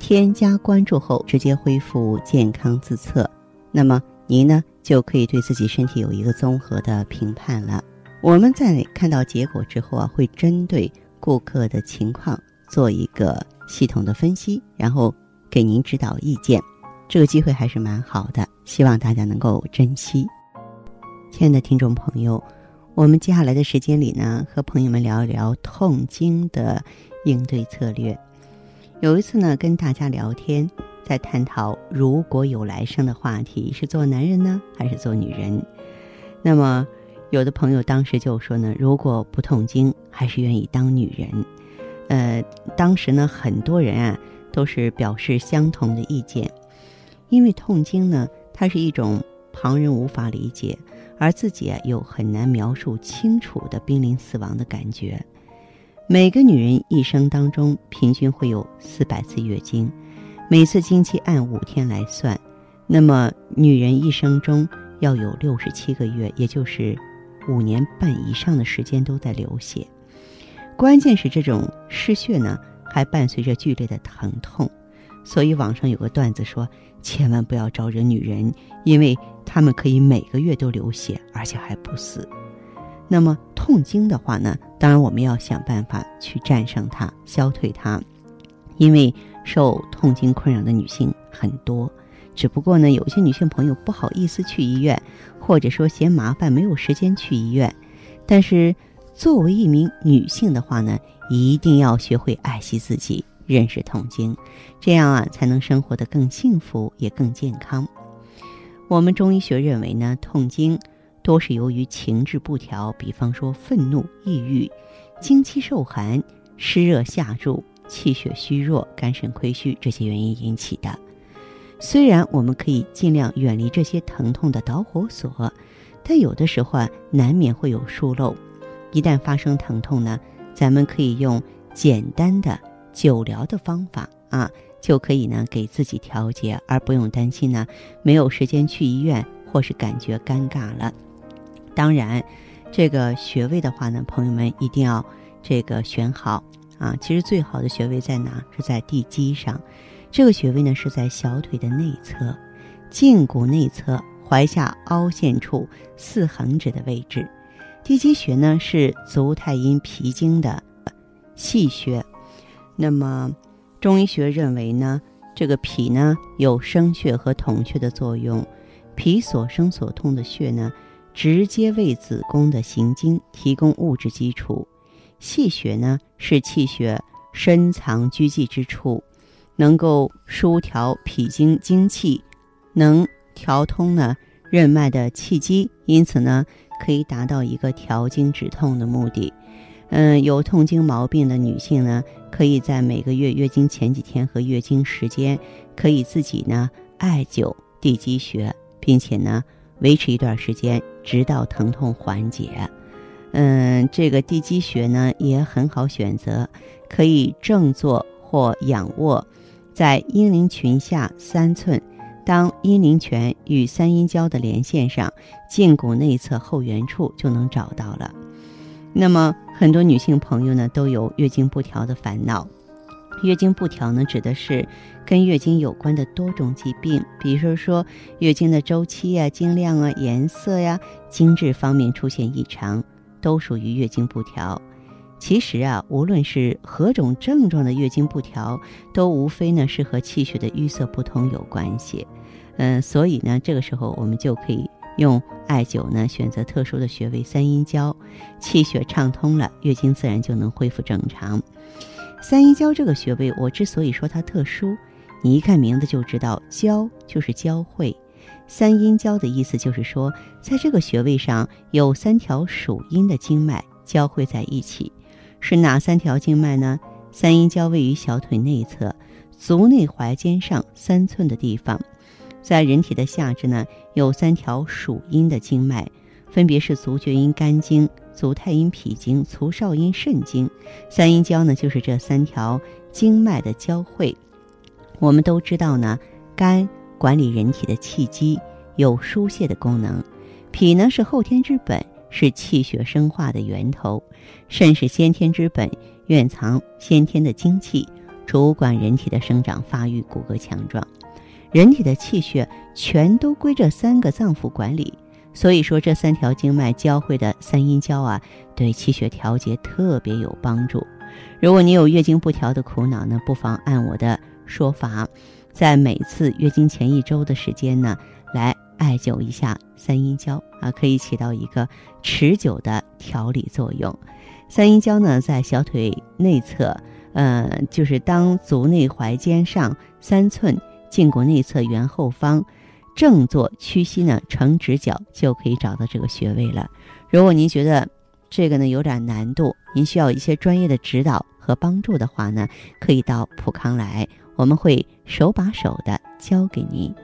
添加关注后，直接恢复健康自测，那么您呢就可以对自己身体有一个综合的评判了。我们在看到结果之后啊，会针对顾客的情况做一个系统的分析，然后给您指导意见。这个机会还是蛮好的，希望大家能够珍惜。亲爱的听众朋友，我们接下来的时间里呢，和朋友们聊一聊痛经的应对策略。有一次呢，跟大家聊天，在探讨如果有来生的话题，是做男人呢，还是做女人？那么，有的朋友当时就说呢，如果不痛经，还是愿意当女人。呃，当时呢，很多人啊都是表示相同的意见，因为痛经呢，它是一种旁人无法理解，而自己啊又很难描述清楚的濒临死亡的感觉。每个女人一生当中平均会有四百次月经，每次经期按五天来算，那么女人一生中要有六十七个月，也就是五年半以上的时间都在流血。关键是这种失血呢，还伴随着剧烈的疼痛，所以网上有个段子说，千万不要招惹女人，因为她们可以每个月都流血，而且还不死。那么痛经的话呢，当然我们要想办法去战胜它、消退它，因为受痛经困扰的女性很多，只不过呢，有些女性朋友不好意思去医院，或者说嫌麻烦没有时间去医院。但是作为一名女性的话呢，一定要学会爱惜自己，认识痛经，这样啊才能生活得更幸福也更健康。我们中医学认为呢，痛经。多是由于情志不调，比方说愤怒、抑郁、经期受寒、湿热下注、气血虚弱、肝肾亏虚这些原因引起的。虽然我们可以尽量远离这些疼痛的导火索，但有的时候啊，难免会有疏漏。一旦发生疼痛呢，咱们可以用简单的久疗的方法啊，就可以呢给自己调节，而不用担心呢没有时间去医院或是感觉尴尬了。当然，这个穴位的话呢，朋友们一定要这个选好啊。其实最好的穴位在哪？是在地基上。这个穴位呢是在小腿的内侧，胫骨内侧踝下凹陷处四横指的位置。地基穴呢是足太阴脾经的细穴。那么中医学认为呢，这个脾呢有生血和统血的作用，脾所生所通的血呢。直接为子宫的行经提供物质基础，气血呢是气血深藏居忌之处，能够疏调脾经精气，能调通呢任脉的气机，因此呢可以达到一个调经止痛的目的。嗯，有痛经毛病的女性呢，可以在每个月月经前几天和月经时间，可以自己呢艾灸地基穴，并且呢。维持一段时间，直到疼痛缓解。嗯，这个地基穴呢也很好选择，可以正坐或仰卧，在阴陵群下三寸，当阴陵泉与三阴交的连线上，胫骨内侧后缘处就能找到了。那么，很多女性朋友呢都有月经不调的烦恼。月经不调呢，指的是跟月经有关的多种疾病，比如说月经的周期呀、经量啊、颜色呀、经质方面出现异常，都属于月经不调。其实啊，无论是何种症状的月经不调，都无非呢是和气血的淤塞不通有关系。嗯，所以呢，这个时候我们就可以用艾灸呢，选择特殊的穴位三阴交，气血畅通了，月经自然就能恢复正常。三阴交这个穴位，我之所以说它特殊，你一看名字就知道，交就是交汇。三阴交的意思就是说，在这个穴位上有三条属阴的经脉交汇在一起，是哪三条经脉呢？三阴交位于小腿内侧，足内踝尖上三寸的地方。在人体的下肢呢，有三条属阴的经脉，分别是足厥阴肝经、足太阴脾经、足少阴肾经。三阴交呢，就是这三条经脉的交汇。我们都知道呢，肝管理人体的气机，有疏泄的功能；脾呢是后天之本，是气血生化的源头；肾是先天之本，蕴藏先天的精气，主管人体的生长发育、骨骼强壮。人体的气血全都归这三个脏腑管理，所以说这三条经脉交汇的三阴交啊，对气血调节特别有帮助。如果你有月经不调的苦恼呢，不妨按我的说法，在每次月经前一周的时间呢，来艾灸一下三阴交啊，可以起到一个持久的调理作用。三阴交呢，在小腿内侧，呃，就是当足内踝尖上三寸。胫骨内侧缘后方，正坐屈膝呢，成直角就可以找到这个穴位了。如果您觉得这个呢有点难度，您需要一些专业的指导和帮助的话呢，可以到普康来，我们会手把手的教给您。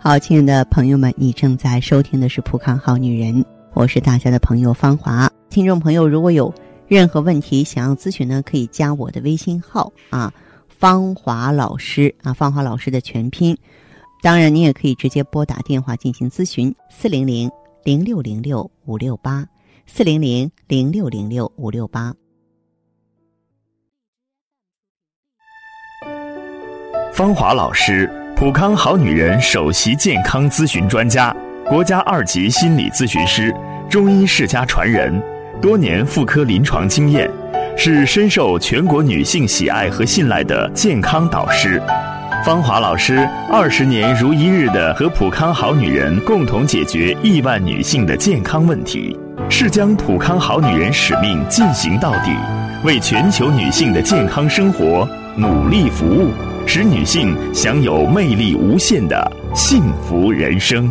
好，亲爱的朋友们，你正在收听的是普康好女人，我是大家的朋友芳华。听众朋友，如果有任何问题想要咨询呢，可以加我的微信号啊。芳华老师啊，芳华老师的全拼。当然，你也可以直接拨打电话进行咨询：四零零零六零六五六八，四零零零六零六五六八。芳华老师，普康好女人首席健康咨询专家，国家二级心理咨询师，中医世家传人，多年妇科临床经验。是深受全国女性喜爱和信赖的健康导师，芳华老师二十年如一日的和普康好女人共同解决亿万女性的健康问题，是将普康好女人使命进行到底，为全球女性的健康生活努力服务，使女性享有魅力无限的幸福人生。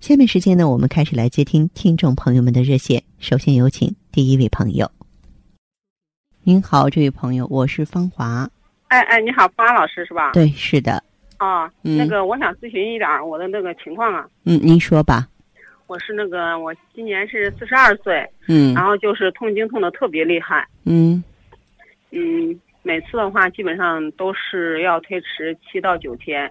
下面时间呢，我们开始来接听听众朋友们的热线。首先有请第一位朋友。您好，这位朋友，我是方华。哎哎，你好，芳华老师是吧？对，是的。啊，那个我想咨询一点我的那个情况啊。嗯，您说吧。我是那个，我今年是四十二岁。嗯。然后就是痛经痛的特别厉害。嗯。嗯，每次的话基本上都是要推迟七到九天。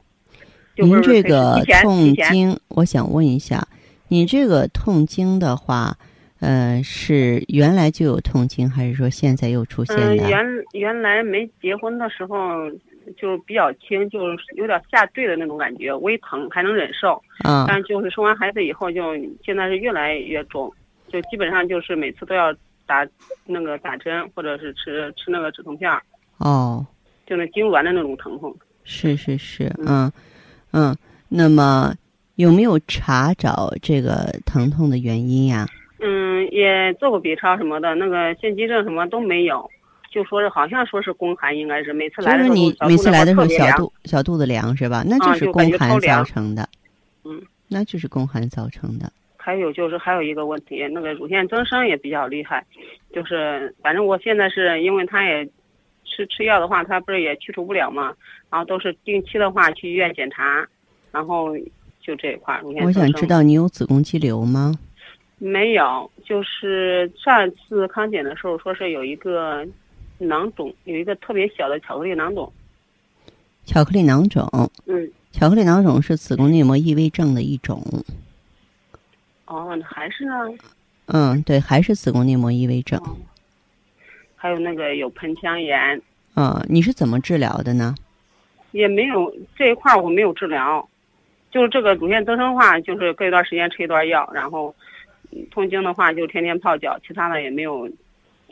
您这个痛经，我想问一下，你这个痛经的话，呃，是原来就有痛经，还是说现在又出现的？原原来没结婚的时候就比较轻，就是有点下坠的那种感觉，微疼还能忍受。啊。但就是生完孩子以后，就现在是越来越重，就基本上就是每次都要打那个打针，或者是吃吃那个止痛片。哦。就那痉挛的那种疼痛。是是是，嗯。嗯，那么有没有查找这个疼痛的原因呀？嗯，也做过 B 超什么的，那个腺肌症什么都没有，就说是好像说是宫寒，应该是每次来的时候，你每次来的时候小肚小肚子凉是吧？那就是宫寒造成的。嗯，那就是宫寒造成的。还有就是还有一个问题，那个乳腺增生也比较厉害，就是反正我现在是因为他也吃吃药的话，他不是也去除不了嘛。然后都是定期的话去医院检查，然后就这一块。我想知道你有子宫肌瘤吗？没有，就是上一次康检的时候说是有一个囊肿，有一个特别小的巧克力囊肿。巧克力囊肿。嗯。巧克力囊肿是子宫内膜异位症的一种。哦，还是呢？嗯，对，还是子宫内膜异位症。还有那个有盆腔炎。嗯，你是怎么治疗的呢？也没有这一块我没有治疗，就是这个乳腺增生话，就是隔一段时间吃一段药，然后痛经的话就天天泡脚，其他的也没有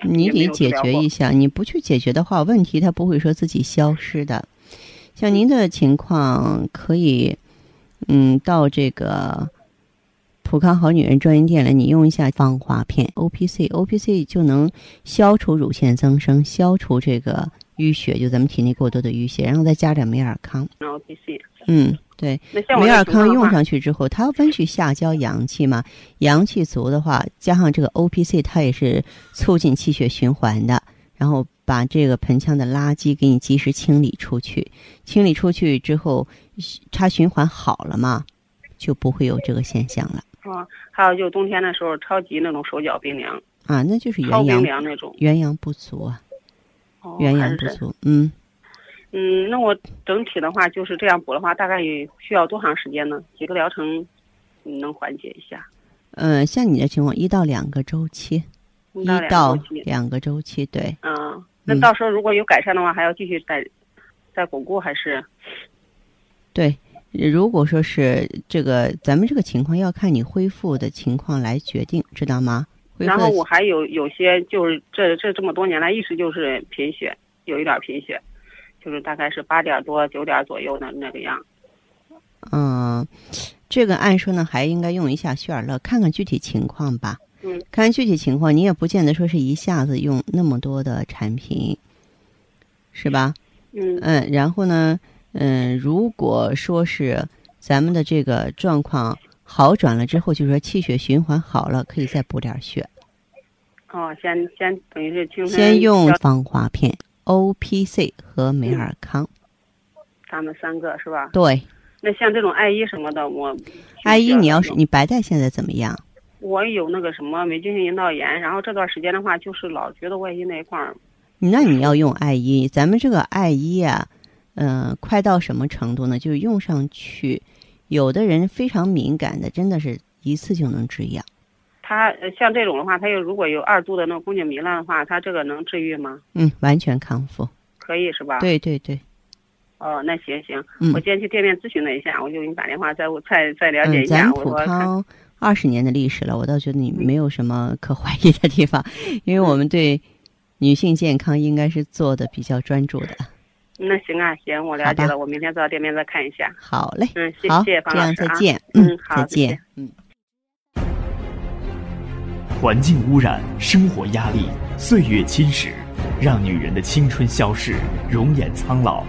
你得解决一下，你不去解决的话，问题它不会说自己消失的。像您的情况，可以，嗯，到这个普康好女人专营店来，你用一下芳华片 O P C，O P C 就能消除乳腺增生，消除这个淤血，就咱们体内过多的淤血，然后再加点美尔康。然后 PC。嗯，对，美尔康用上去之后，它温煦下焦阳气嘛，阳气足的话，加上这个 O P C，它也是促进气血循环的，然后把这个盆腔的垃圾给你及时清理出去，清理出去之后，它循环好了嘛，就不会有这个现象了啊，还有就冬天的时候，超级那种手脚冰凉，啊，那就是超冰元阳凉那种。元阳不足啊，哦元还是这阳不足，嗯。嗯，那我整体的话就是这样补的话，大概也需要多长时间呢？几个疗程嗯能缓解一下？嗯，像你的情况，一到两个周期，一到两个周期。对，嗯，那嗯到时候如果有改善的话，还要继续再再巩固还是？对，如果说是这个，咱们这个情况要看你恢复的情况来决定，知道吗？然后我还有有些就是这这这么多年来一直就是贫血，有一点贫血，就是大概是八点多九点左右的那个样。嗯，这个按说呢，还应该用一下血尔乐，看看具体情况吧。嗯，看看具体情况，你也不见得说是一下子用那么多的产品，是吧？嗯嗯，然后呢，嗯，如果说是咱们的这个状况好转了之后，就是说气血循环好了，可以再补点血。哦，先先等于是青春先用消芳华片、O P C 和美尔康。他们三个是吧？对，那像这种艾依什么的，我艾依，你要是你白带现在怎么样？我有那个什么霉菌性阴道炎，然后这段时间的话，就是老觉得外阴那一块儿，那你要用艾依，咱们这个艾依啊，嗯、快到什么程度呢？就是用上去，有的人非常敏感的，真的是一次就能止痒。它呃像这种的话，它又如果有二度的那个宫颈糜烂的话，它这个能治愈吗？嗯，完全康复。可以是吧？。对对对，哦，那行行，嗯我今天去店面咨询了一下，我就给你打电话再再再了解嗯，一下。咱普康二十年的历史了，我倒觉得你没有什么可怀疑的地方，因为我们对女性健康应该是做的比较专注的。那行啊，行，我了解了，我明天到店面再看一下。好嘞，嗯，谢，谢方老师啊。再见，嗯好再见，嗯。环境污染、生活压力、岁月侵蚀，让女人的青春消逝，容颜苍老。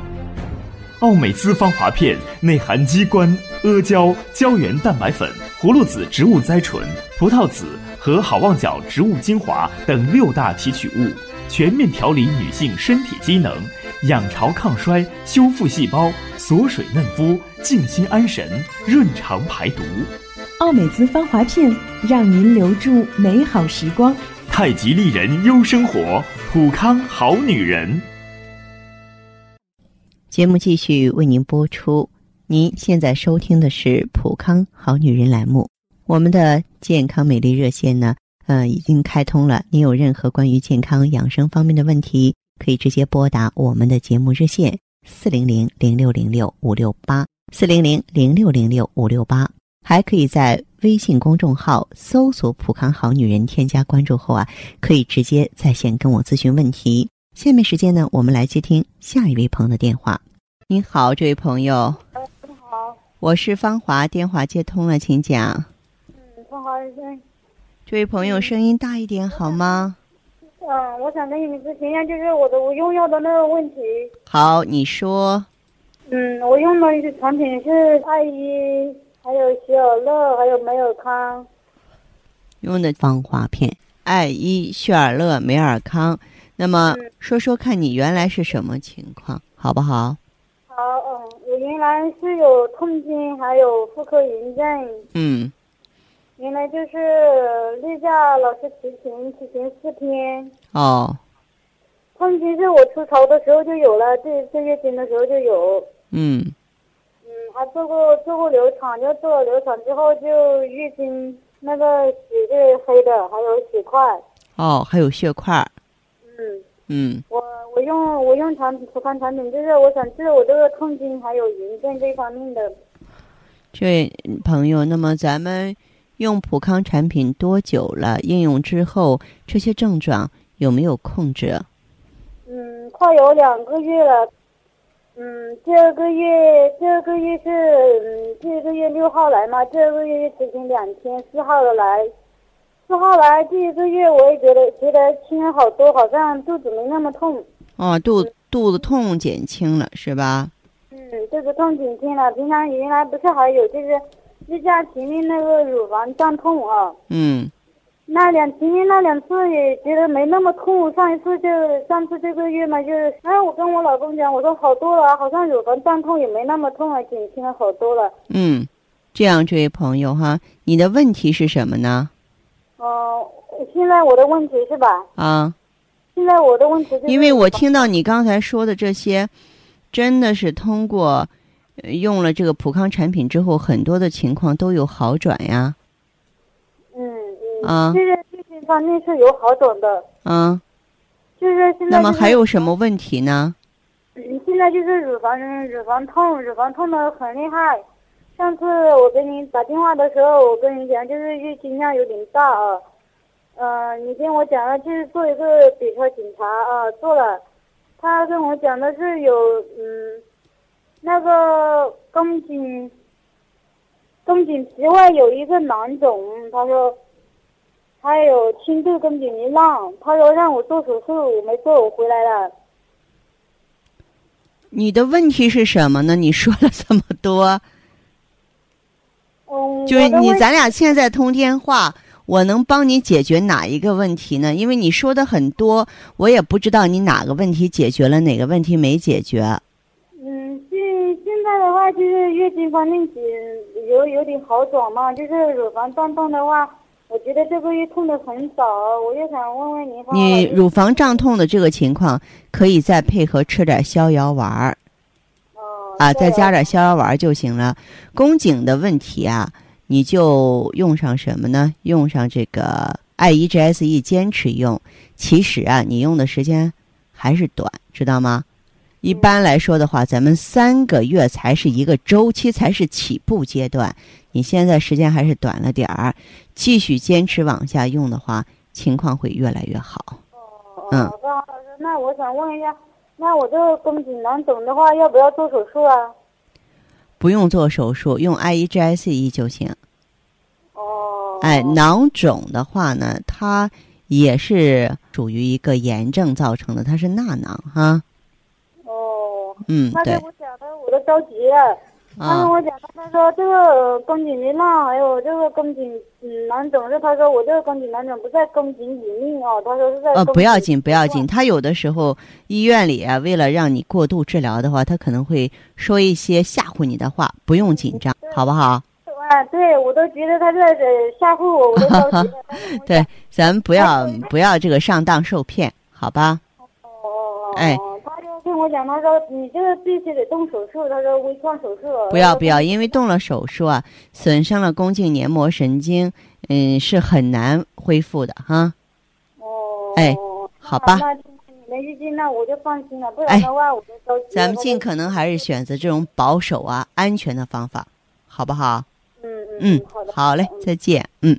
奥美姿芳华片内含鸡冠、阿胶、胶原蛋白粉、葫芦籽植物甾醇、葡萄籽和好望角植物精华等六大提取物，全面调理女性身体机能，养巢抗衰，修复细胞，锁水嫩肤，静心安神，润肠排毒。奥美姿芳华片，让您留住美好时光。太极丽人优生活，普康好女人。节目继续为您播出。您现在收听的是《普康好女人》栏目，我们的健康美丽热线呢，呃，已经开通了。您有任何关于健康养生方面的问题，可以直接拨打我们的节目热线四零零零六零六五六八四零零零六零六五六八，还可以在微信公众号搜索“普康好女人”，添加关注后啊，可以直接在线跟我咨询问题。下面时间呢，我们来接听下一位朋友的电话。您好，这位朋友，你好，我是芳华，电话接通了，请讲。嗯，芳华医生，这位朋友，声音大一点好吗？嗯，我想跟你们咨询一下，就是我的我用药的那个问题。好，你说。嗯，我用的一些产品是艾依，还有喜尔乐，还有美尔康。用的芳华片、艾依、雪尔乐、美尔康。那么，嗯说说看你原来是什么情况，好不好？好，嗯，我原来是有痛经，还有妇科炎症。嗯原来就是例假老是提前，提前四天。哦痛经是我初潮的时候就有了，这这月经的时候就有。嗯嗯，还做过做过流产，就做了流产之后就月经那个血是黑的，还有血块。哦，还有血块。嗯，嗯我我用我用产品普康产品，就是我想治我这个痛经还有炎症这方面的。这位朋友，那么咱们用普康产品多久了？应用之后，这些症状有没有控制？嗯，快有两个月了。嗯，这个月这个月是嗯这个月六号来嘛，这个月提前两天四号的来，四号来这一个月我也觉得觉得轻了好多，好像肚子没那么痛。哦，肚肚子痛减轻了是吧？嗯，肚子痛减轻了，平常原来不是还有就是支架前面那个乳房胀痛啊。嗯。那两前面那两次也觉得没那么痛，上一次就上次这个月嘛，就是哎，我跟我老公讲，我说好多了，好像乳房胀痛也没那么痛了，减轻了好多了。嗯，这样，这位朋友哈，你的问题是什么呢？哦，现在我的问题是吧？啊。现在我的问题是。因为我听到你刚才说的这些，真的是通过用了这个普康产品之后，很多的情况都有好转呀。啊，就是这些方面是有好转的。嗯，就是现在。那么还有什么问题呢？嗯，现在就是乳房乳房痛，乳房痛的很厉害。上次我给你打电话的时候，我跟你讲，就是月经量有点大啊。嗯，你跟我讲了，就是做一个 B 超检查啊，做了。他跟我讲的是有嗯，那个宫颈宫颈皮外有一个囊肿，他说。还有轻度宫颈糜烂，他说让我做手术，我没做，我回来了。你的问题是什么呢？你说了这么多，嗯，就是你咱俩现在通电话，我能帮你解决哪一个问题呢？因为你说的很多，我也不知道你哪个问题解决了，哪个问题没解决。嗯，现现在的话就是月经方面有有点好转嘛，就是乳房胀痛的话。我觉得这个月痛的很少，我就想问问您。你乳房胀痛的这个情况，可以再配合吃点逍遥丸儿。哦。啊，再加点逍遥丸就行了。宫颈的问题啊，你就用上什么呢？用上这个 I E G S E，坚持用。其实啊，你用的时间还是短，知道吗？一般来说的话，咱们三个月才是一个周期，才是起步阶段。你现在时间还是短了点儿，继续坚持往下用的话，情况会越来越好。哦，嗯。老师，那我想问一下，那我这个宫颈囊肿的话，要不要做手术啊？不用做手术，用 I E G I C E 就行。哦。哎，囊肿的话呢，它也是属于一个炎症造成的，它是纳囊哈。哦。嗯，对。我讲的我都着急了。他跟我讲，他说这个宫颈糜烂，还有这个宫颈嗯囊肿，是他说我这个宫颈囊肿不在宫颈里面哦，他说是在。呃，不要紧，不要紧。他有的时候医院里啊，为了让你过度治疗的话，他可能会说一些吓唬你的话，不用紧张，好不好？啊，对，我都觉得他在吓唬我，我都着急。对，咱不要不要这个上当受骗，好吧？哦哦哦。哎。跟我讲，他说你这个必须得动手术，他说微创手术。不要不要，因为动了手术啊，损伤了宫颈黏膜神经，嗯，是很难恢复的哈。哦。哎，好吧。那你们预计那我就放心了，不然的话我就着急。咱们尽可能还是选择这种保守啊、安全的方法，好不好？嗯嗯。嗯，好的。好嘞，再见。嗯。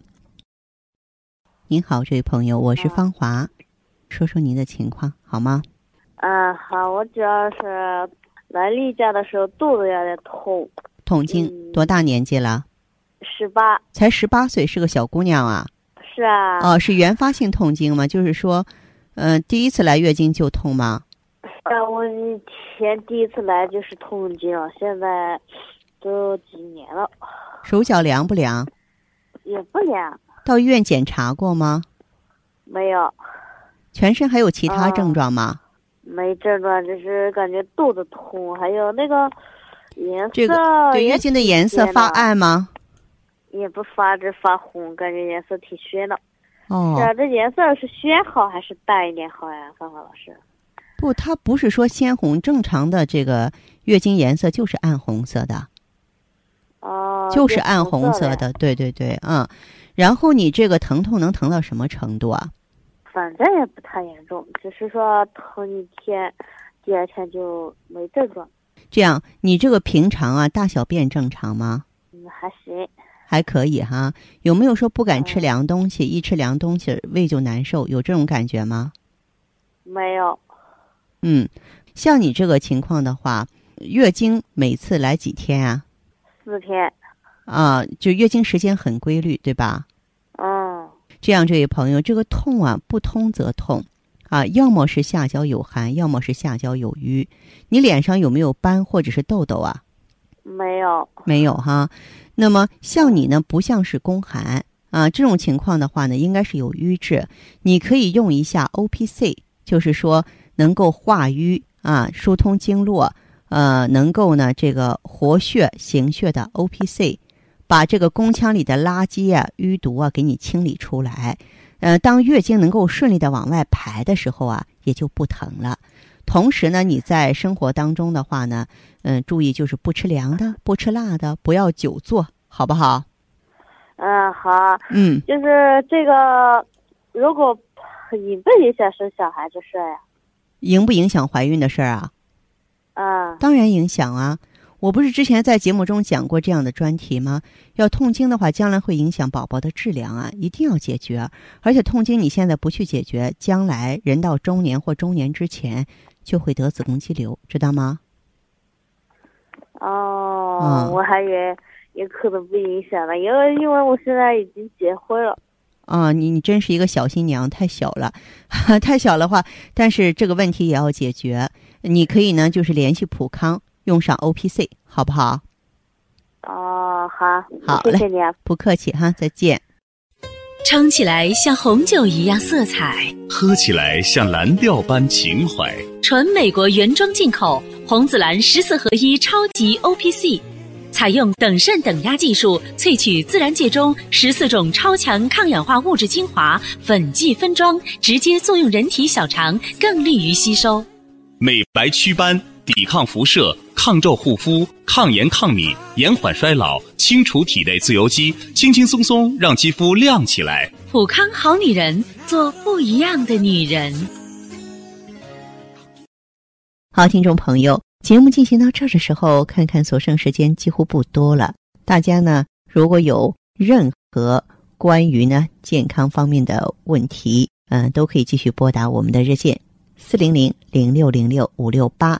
您好，这位朋友，我是芳华，说说您的情况好吗？嗯，好，我主要是来例假的时候肚子有点痛，痛经，多大年纪了？十八。才十八岁，是个小姑娘啊。是啊。哦，是原发性痛经吗？就是说，嗯、第一次来月经就痛吗？啊，我以前第一次来就是痛经，现在都几年了，手脚凉不凉？也不凉，到医院检查过吗？没有，全身还有其他啊症状吗？没症状，就是感觉肚子痛，还有那个颜色这个对月经的颜色发暗吗？也不发，只发红，感觉颜色挺鲜的。哦是，啊，这颜色是鲜好还是淡一点好呀，芳芳老师？不，它不是说鲜红，正常的这个月经颜色就是暗红色的，哦，就是暗红色的。的。对对对，嗯。然后你这个疼痛能疼到什么程度啊？反正也不太严重，只是说疼一天，第二天就没症状。这样，你这个平常啊，大小便正常吗？嗯，还行。还可以哈。有没有说不敢吃嗯凉东西，一吃凉东西胃就难受？有这种感觉吗？没有，嗯，像你这个情况的话，月经每次来几天啊？四天。啊，就月经时间很规律，对吧？嗯，这样，这位朋友，这个痛啊，不通则痛，啊，要么是下焦有寒，要么是下焦有瘀。你脸上有没有斑或者是痘痘啊？没有。没有哈。那么像你呢，不像是宫寒啊，这种情况的话呢，应该是有瘀滞。你可以用一下 O P C，就是说能够化瘀啊，疏通经络，呃，能够呢这个活血行血的 O P C，把这个宫腔里的垃圾啊、淤毒啊给你清理出来。呃，当月经能够顺利的往外排的时候啊，也就不疼了。同时呢，你在生活当中的话呢，嗯，注意就是不吃凉的，不吃辣的，不要久坐，好不好？嗯，好。嗯，就是这个，如果影不影响生小孩这事儿呀？影不影响怀孕的事儿啊？嗯。当然影响啊！我不是之前在节目中讲过这样的专题吗？要痛经的话，将来会影响宝宝的质量啊，一定要解决。而且痛经你现在不去解决，将来人到中年或中年之前就会得子宫肌瘤，知道吗？哦，嗯我还以为也可能不影响了，因为因为我现在已经结婚了。啊，你你真是一个小新娘，太小了，太小的话，但是这个问题也要解决。你可以呢，就是联系普康，用上 O P C，好不好？哦，好，好嘞谢谢你啊。不客气哈，再见。撑起来像红酒一样色彩，喝起来像蓝调般情怀。纯美国原装进口红紫蓝十四合一超级 O P C，采用等渗等压技术萃取自然界中十四种超强抗氧化物质精华，粉剂分装，直接作用人体小肠，更利于吸收。美白祛斑，抵抗辐射，抗皱护肤，抗炎抗敏，延缓衰老，清除体内自由基，轻轻松松让肌肤亮起来。普康好女人，做不一样的女人。好，听众朋友，节目进行到这儿的时候，看看所剩时间几乎不多了。大家呢，如果有任何关于呢健康方面的问题，嗯、都可以继续拨打我们的热线四零零零六零六五六八